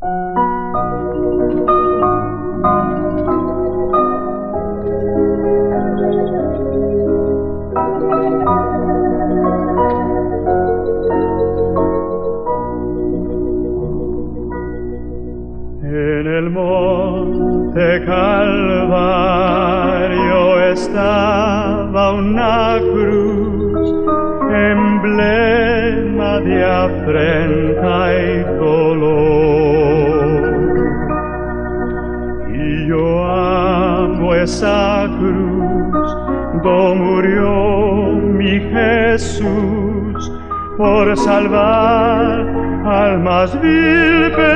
En el monte Calvario estaba una cruz, emblema de afrenta y esa cruz, donde murió mi Jesús por salvar al más vil pecador.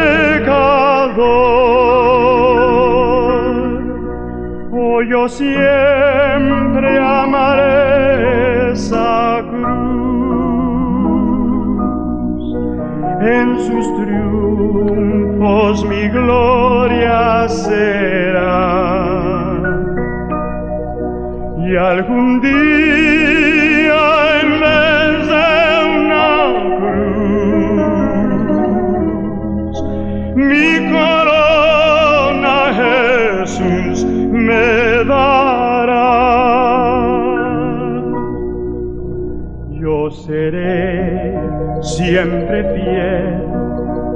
Oh, yo siempre amaré esa cruz. En sus triunfos mi gloria será. Algún día en vez de una cruz, mi corona Jesús me dará. Yo seré siempre fiel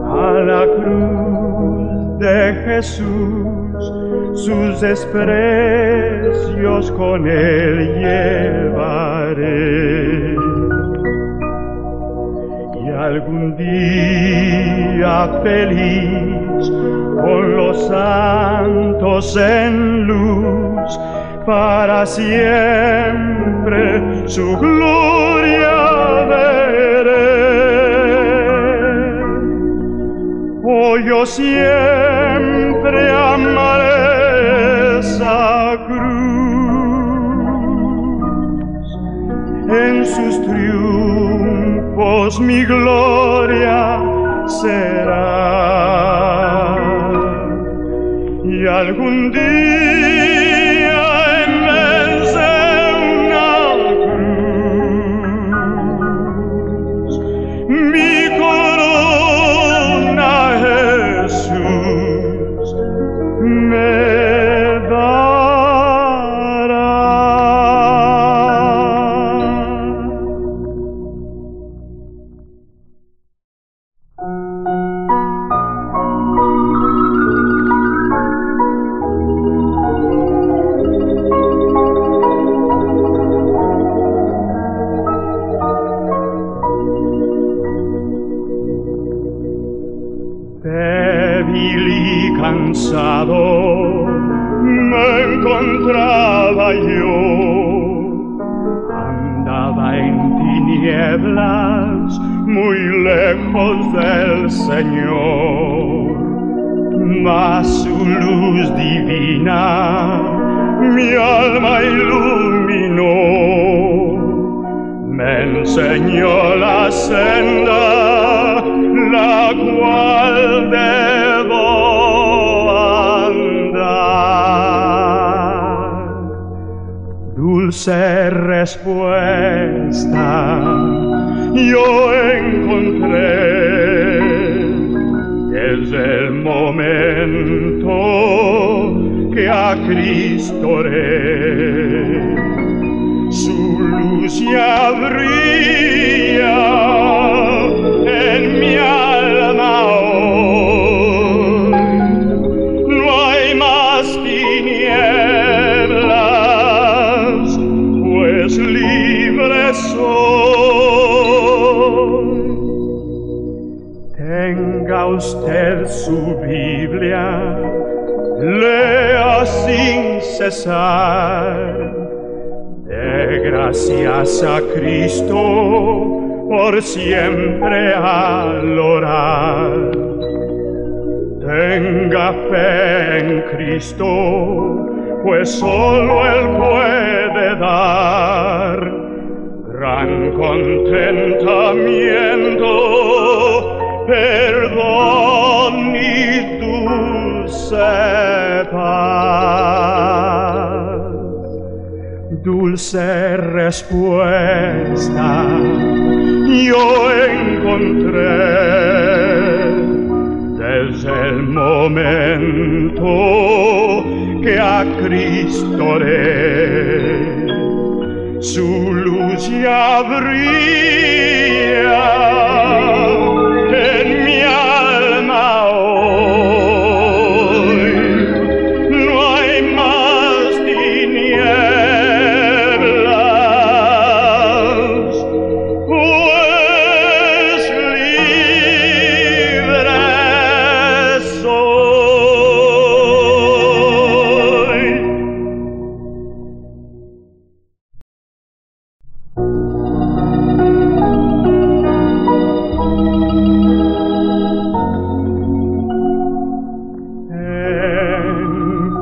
a la cruz de Jesús, sus desprecios con él llevaré. Y algún día feliz con los santos en luz, para siempre su gloria veré. Yo siempre amaré sus triunfos mi gloria será. Y algún día respuesta yo encontré. Desde el momento que a Cristo oré su luz ya brilla De gracias a Cristo por siempre al orar. Tenga fe en Cristo, pues solo Él puede dar gran contentamiento, dulce respuesta yo encontré desde el momento que a Cristo le su luz ya brilla.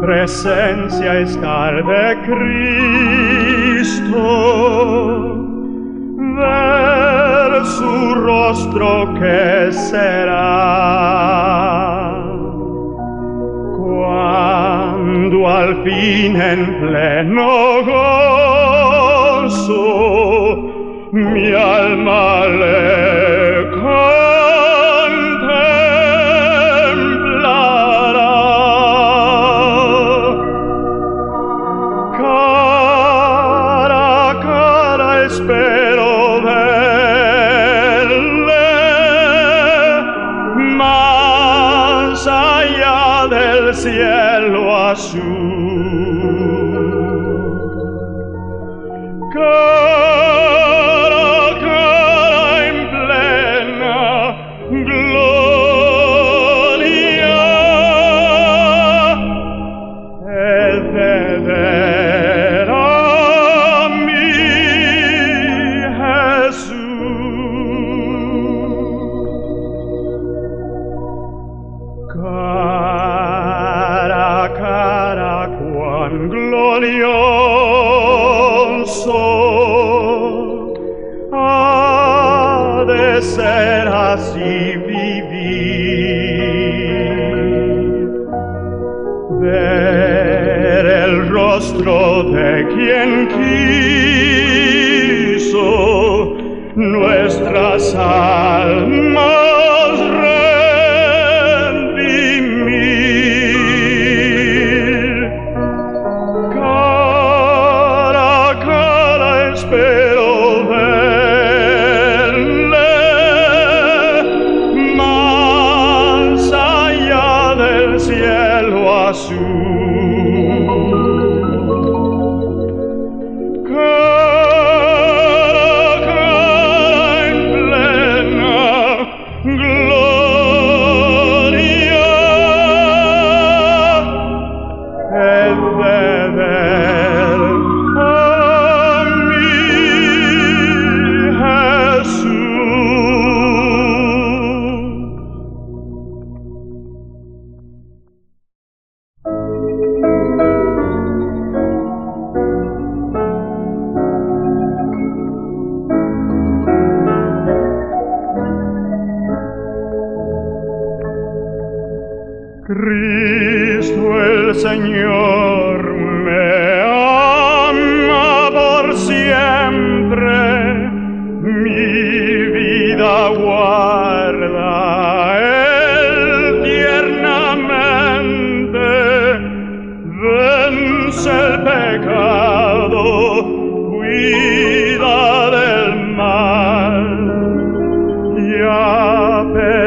presentia escarbe Cristo. Ver su rostro che será quando al fin en pleno gozo mi alma le heaven.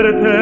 per te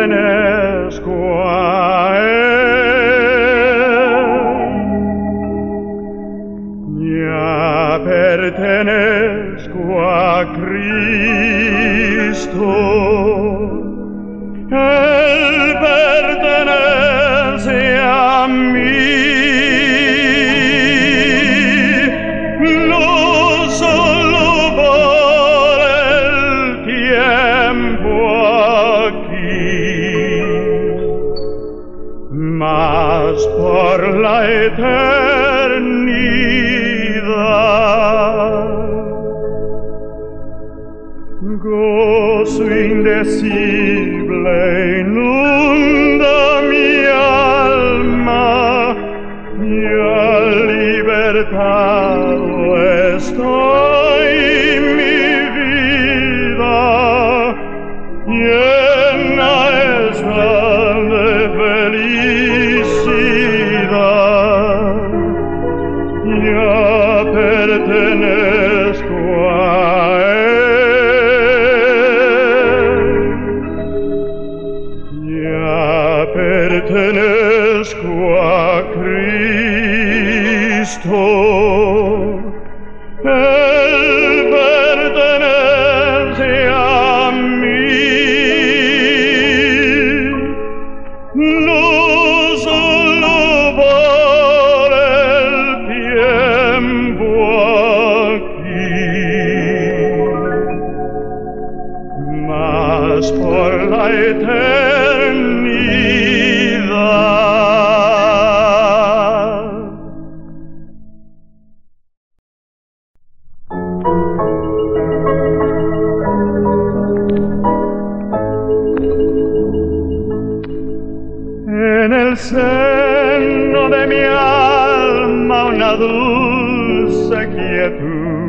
dulce quietud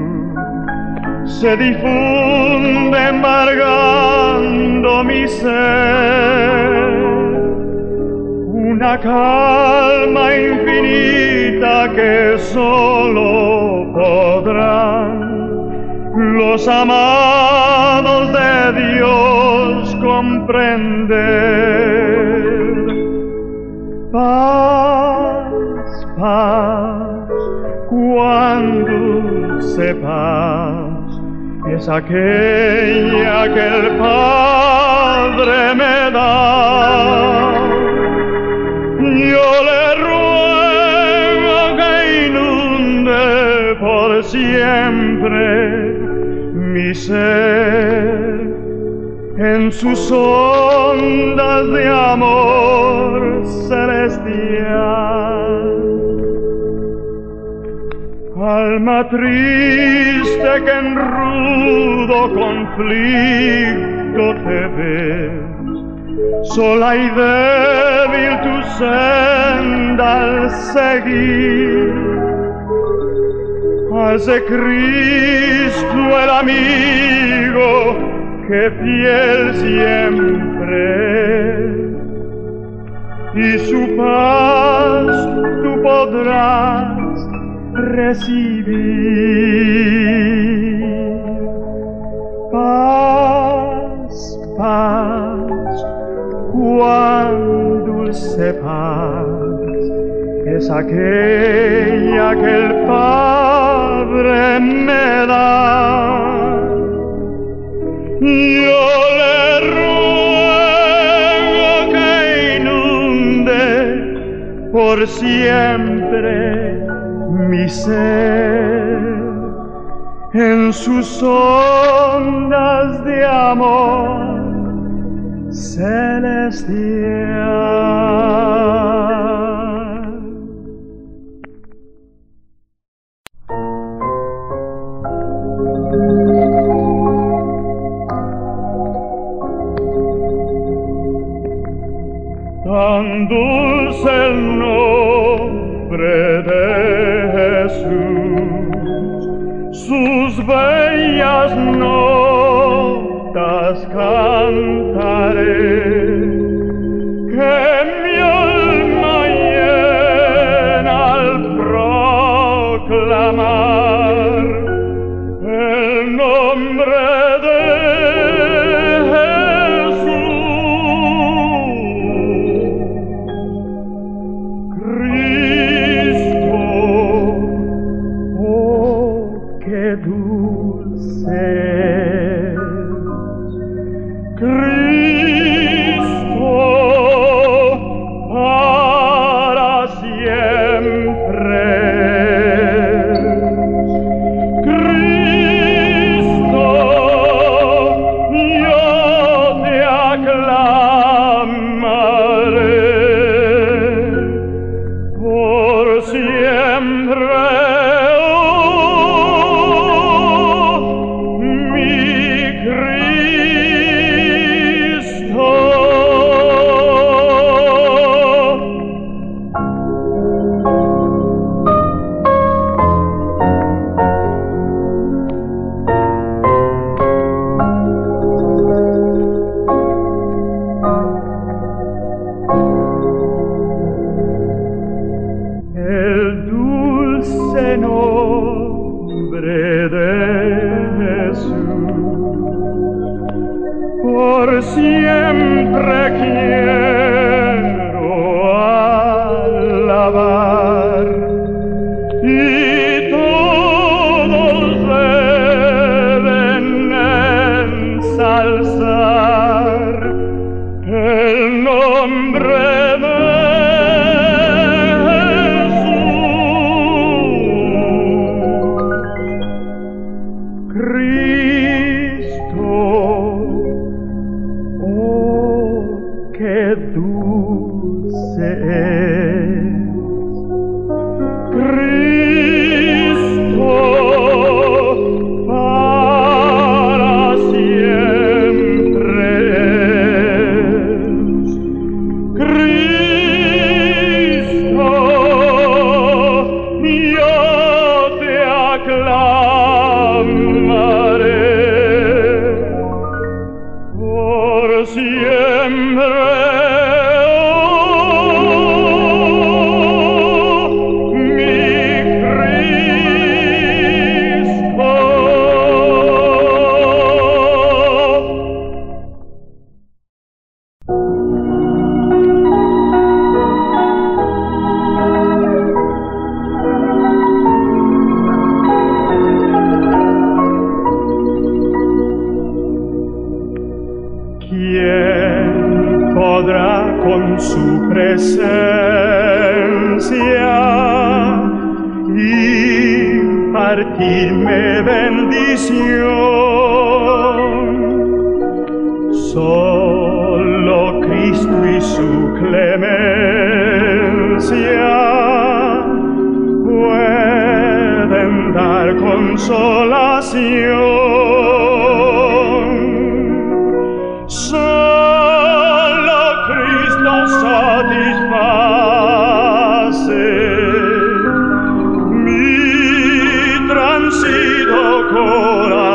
se difunde embargando mi ser. Una calma infinita que solo podrán los amados de Dios comprender. Paz, paz, cuando sepas es aquella que el Padre me da. Yo le ruego que inunde por siempre mi ser en sus ondas de amor celestial. Alma triste que en rudo conflicto te ves, sola y débil tu senda al seguir. Hace Cristo el amigo que fiel siempre y su paz tú podrás recibir. Paz, paz, cuán dulce paz es aquella que el Padre me da. Yo le ruego que inunde por siempre mi ser en sus ondas de amor celestial.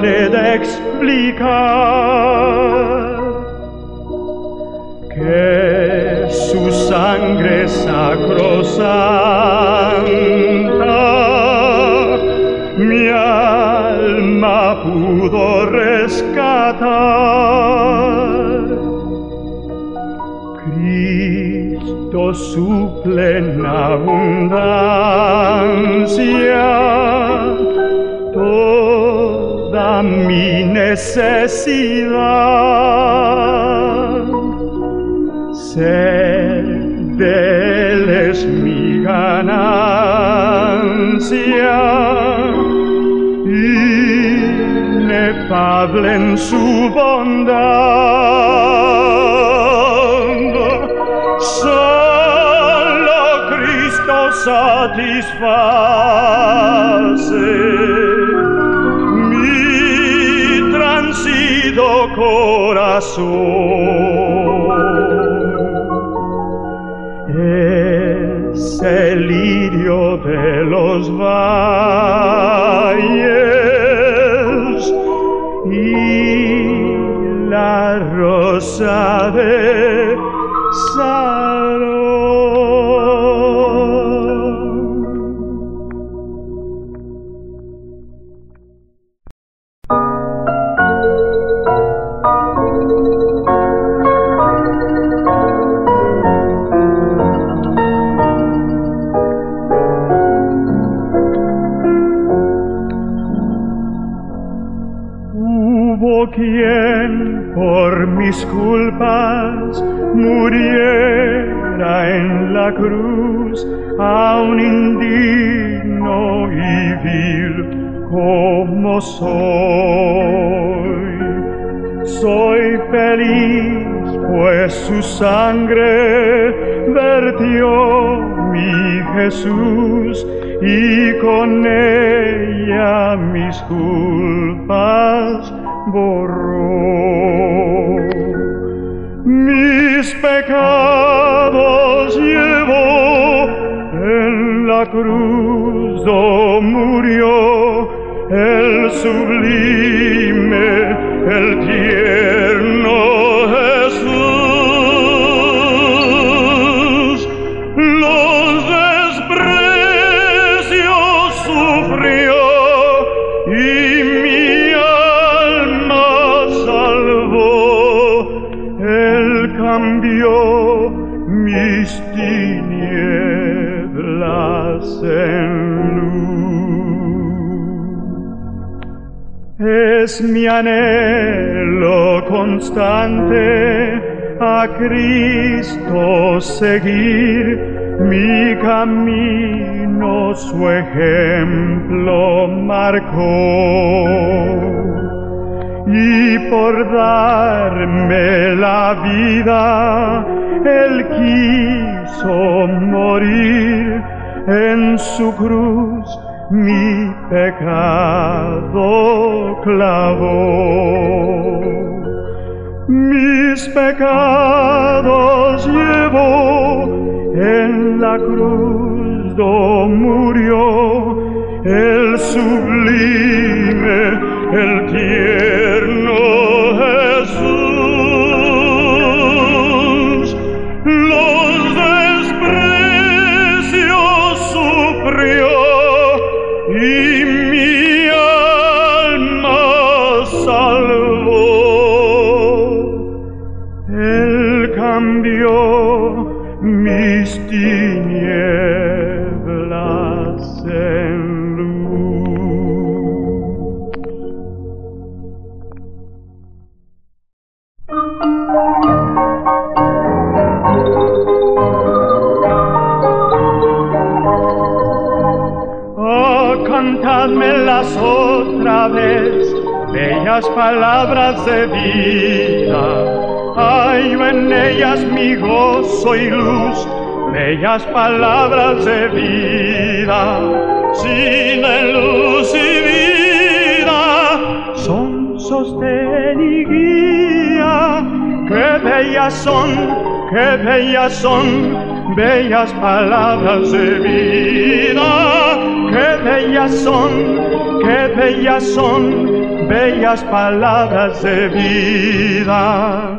de explicar que su sangre sacrosanta mi alma pudo rescatar. Cristo su plena abundancia toda mi necesidad. Ser de él es mi ganancia, inefable en su bondad. Solo Cristo satisface corazón. Es el lirio de los valles y la rosa de quien mis culpas muriera en la cruz, aun indigno y vil como soy. Soy feliz, pues su sangre vertió mi Jesús y con ella mis culpas anhelo constante a Cristo seguir, mi camino su ejemplo marcó. Y por darme la vida, Él quiso morir en su cruz mi pecado clavó. Mis pecados llevó en la cruz do murió el sublime, el bellas palabras de vida, sin luz y vida, son sostén y guía, que bellas son, que bellas son, bellas palabras de vida, que bellas son, que bellas son, bellas palabras de vida.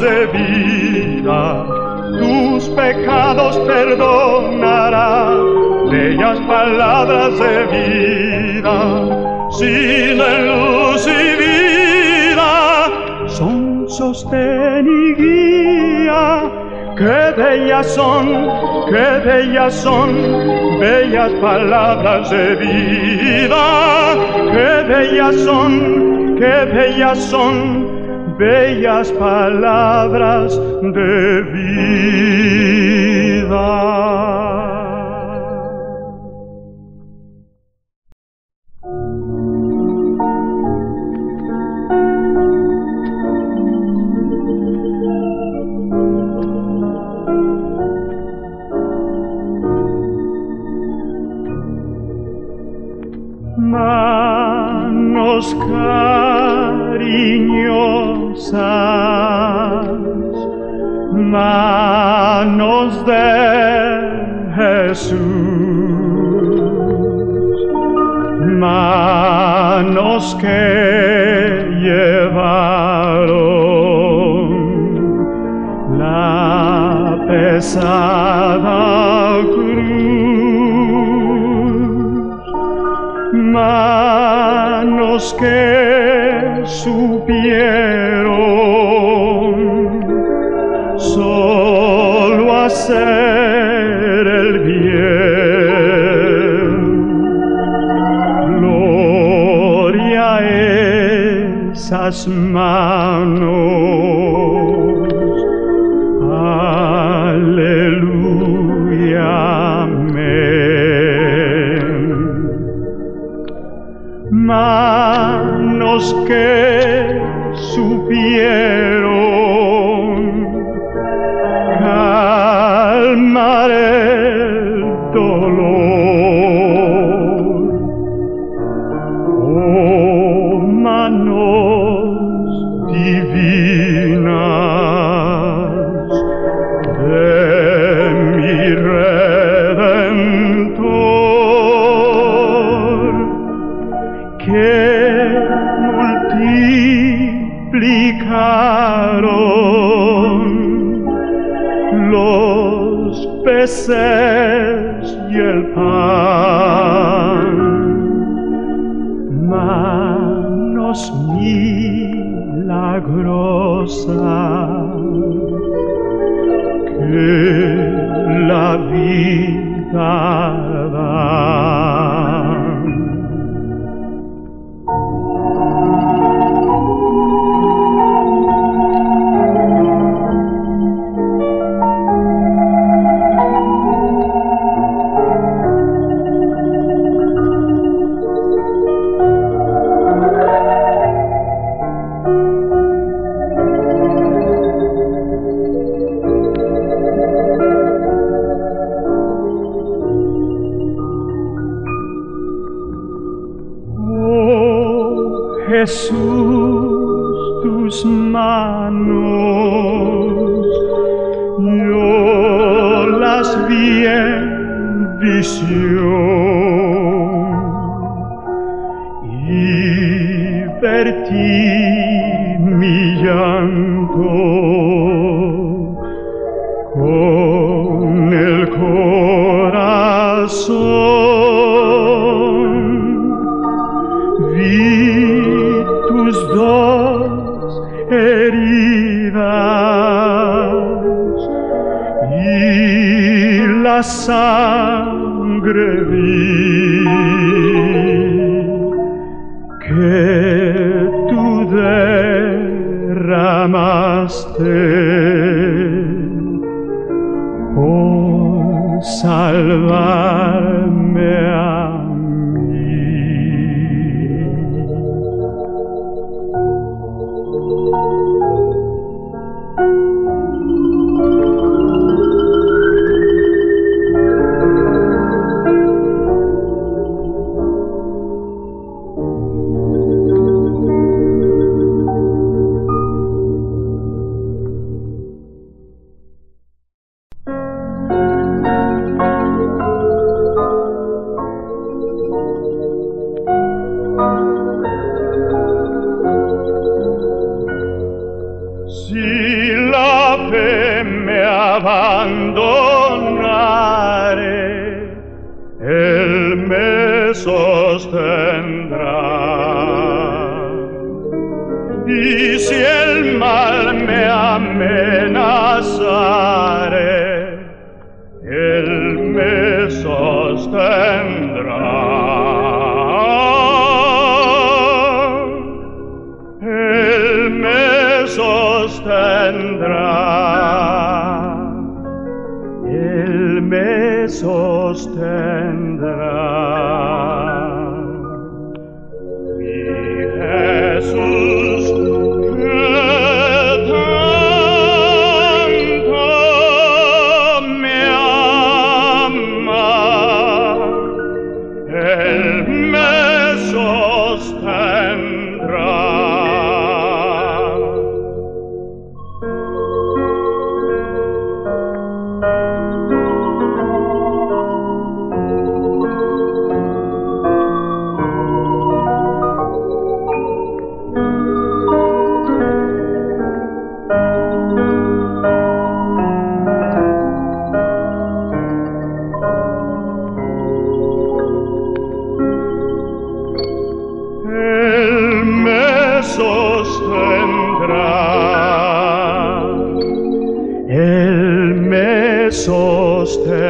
De vida. Tus pecados perdonará bellas palabras de vida. Sin luz y vida son sostén y. Qué bellas son, qué bellas son, bellas palabras de vida. Qué bellas son, qué bellas son, bellas palabras de vida. Manos que llevaron la pesada cruz, manos que supieron hacer esas manos. Aleluya. Amén. Manos que Jesús tus manos, yo las vi en visión. salvarme. a stand. saldrá, Él me sostendrá.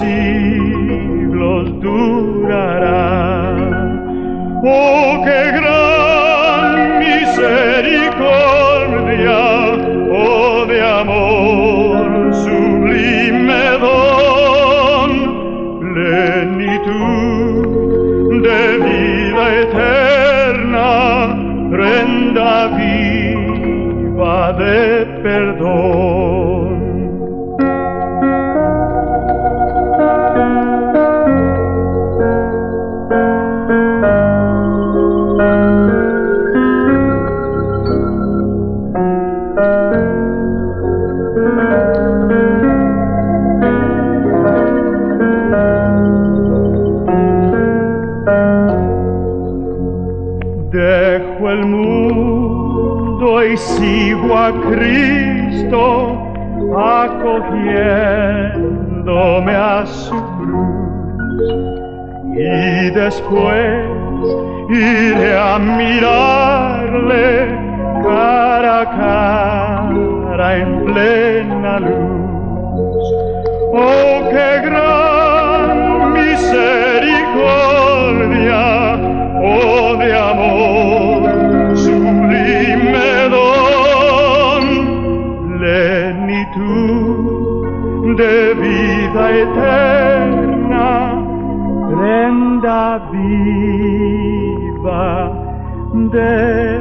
siglos durará. Oh, qué gran misericordia, oh de amor sublime don, plenitud de vida eterna, renda viva de después iré a mirarle cara a cara en plena luz. Oh, qué gran misericordia, oh de amor, sublime don, plenitud de vida eterna, prenda viva de.